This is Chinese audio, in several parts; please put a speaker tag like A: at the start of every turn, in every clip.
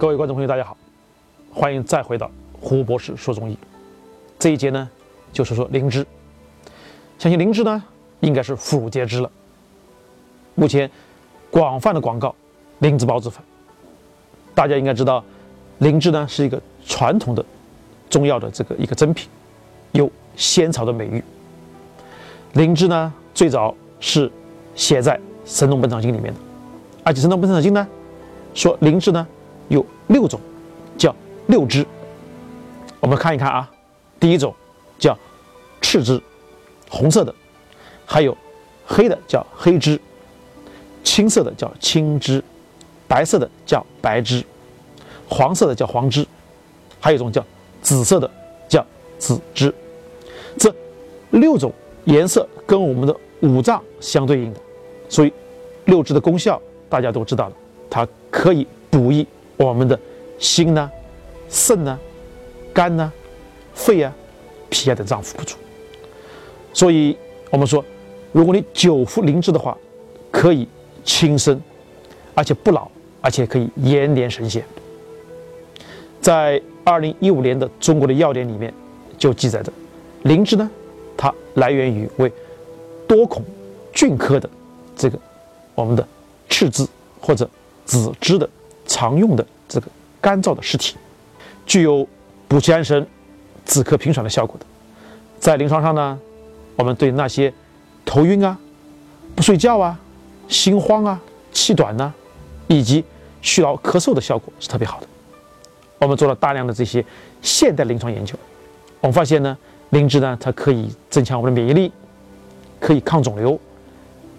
A: 各位观众朋友，大家好，欢迎再回到胡博士说中医。这一节呢，就是说灵芝。相信灵芝呢，应该是妇孺皆知了。目前广泛的广告灵芝孢子粉，大家应该知道，灵芝呢是一个传统的中药的这个一个珍品，有仙草的美誉。灵芝呢，最早是写在《神农本草经》里面的，而且《神农本草经》呢说灵芝呢。有六种，叫六枝。我们看一看啊，第一种叫赤枝，红色的；还有黑的叫黑枝，青色的叫青枝，白色的叫白枝，黄色的叫黄枝，还有一种叫紫色的叫紫枝。这六种颜色跟我们的五脏相对应的，所以六枝的功效大家都知道了，它可以补益。我们的心呢、肾呢、肝呢、肺啊、脾啊等脏腑不足，所以我们说，如果你久服灵芝的话，可以轻身，而且不老，而且可以延年神仙。在二零一五年的中国的药典里面就记载着，灵芝呢，它来源于为多孔菌科的这个我们的赤芝或者紫芝的。常用的这个干燥的尸体，具有补气安神、止咳平喘的效果的。在临床上呢，我们对那些头晕啊、不睡觉啊、心慌啊、气短呐，以及虚劳咳嗽的效果是特别好的。我们做了大量的这些现代临床研究，我们发现呢，灵芝呢，它可以增强我们的免疫力，可以抗肿瘤，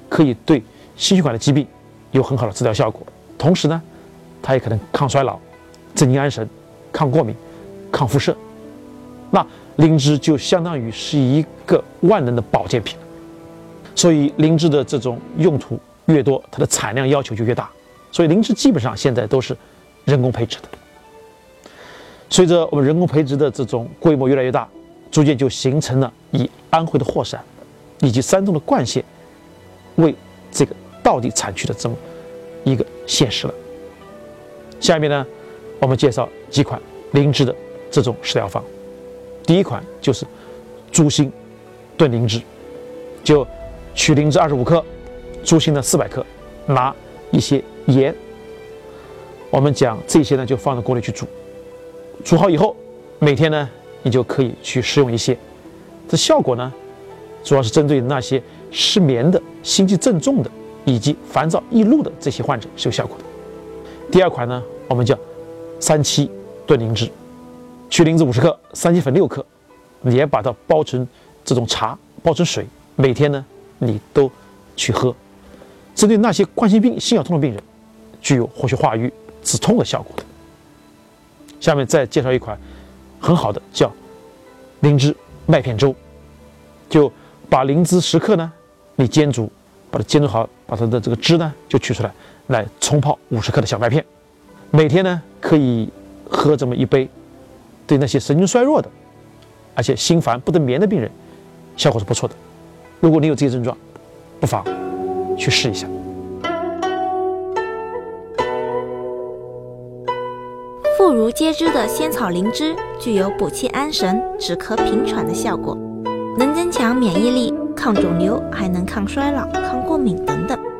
A: 可以对心血管的疾病有很好的治疗效果，同时呢。它也可能抗衰老、镇静安神、抗过敏、抗辐射。那灵芝就相当于是一个万能的保健品。所以灵芝的这种用途越多，它的产量要求就越大。所以灵芝基本上现在都是人工培植的。随着我们人工培植的这种规模越来越大，逐渐就形成了以安徽的霍山以及山东的冠县为这个道地产区的这么一个现实了。下面呢，我们介绍几款灵芝的这种食疗方。第一款就是猪心炖灵芝，就取灵芝二十五克，猪心呢四百克，拿一些盐。我们讲这些呢，就放在锅里去煮，煮好以后，每天呢你就可以去食用一些。这效果呢，主要是针对那些失眠的、心悸症重的以及烦躁易怒的这些患者是有效果的。第二款呢，我们叫三七炖灵芝，取灵芝五十克，三七粉六克，也把它煲成这种茶，煲成水，每天呢你都去喝，针对那些冠心病、心绞痛的病人，具有活血化瘀、止痛的效果的。下面再介绍一款很好的叫灵芝麦片粥，就把灵芝十克呢，你煎煮，把它煎煮好，把它的这个汁呢就取出来。来冲泡五十克的小麦片，每天呢可以喝这么一杯，对那些神经衰弱的，而且心烦不得眠的病人，效果是不错的。如果你有这些症状，不妨去试一下。
B: 妇孺皆知的仙草灵芝具有补气安神、止咳平喘的效果，能增强免疫力、抗肿瘤，还能抗衰老、抗过敏等等。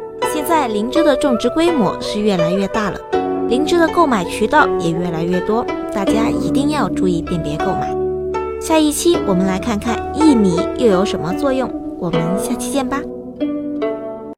B: 现在灵芝的种植规模是越来越大了，灵芝的购买渠道也越来越多，大家一定要注意辨别购买。下一期我们来看看薏米又有什么作用，我们下期见吧。